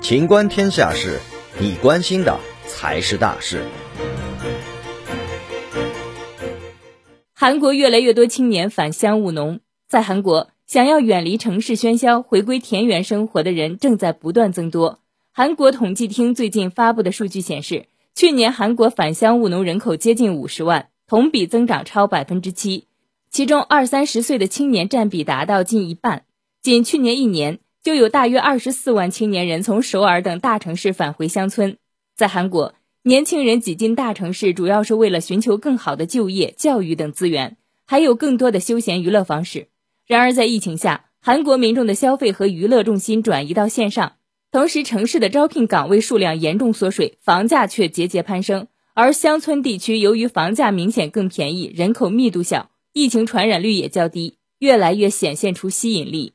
情观天下事，你关心的才是大事。韩国越来越多青年返乡务农，在韩国，想要远离城市喧嚣、回归田园生活的人正在不断增多。韩国统计厅最近发布的数据显示，去年韩国返乡务农人口接近五十万，同比增长超百分之七，其中二三十岁的青年占比达到近一半。仅去年一年。就有大约二十四万青年人从首尔等大城市返回乡村。在韩国，年轻人挤进大城市，主要是为了寻求更好的就业、教育等资源，还有更多的休闲娱乐方式。然而，在疫情下，韩国民众的消费和娱乐重心转移到线上，同时城市的招聘岗位数量严重缩水，房价却节节攀升。而乡村地区由于房价明显更便宜，人口密度小，疫情传染率也较低，越来越显现出吸引力。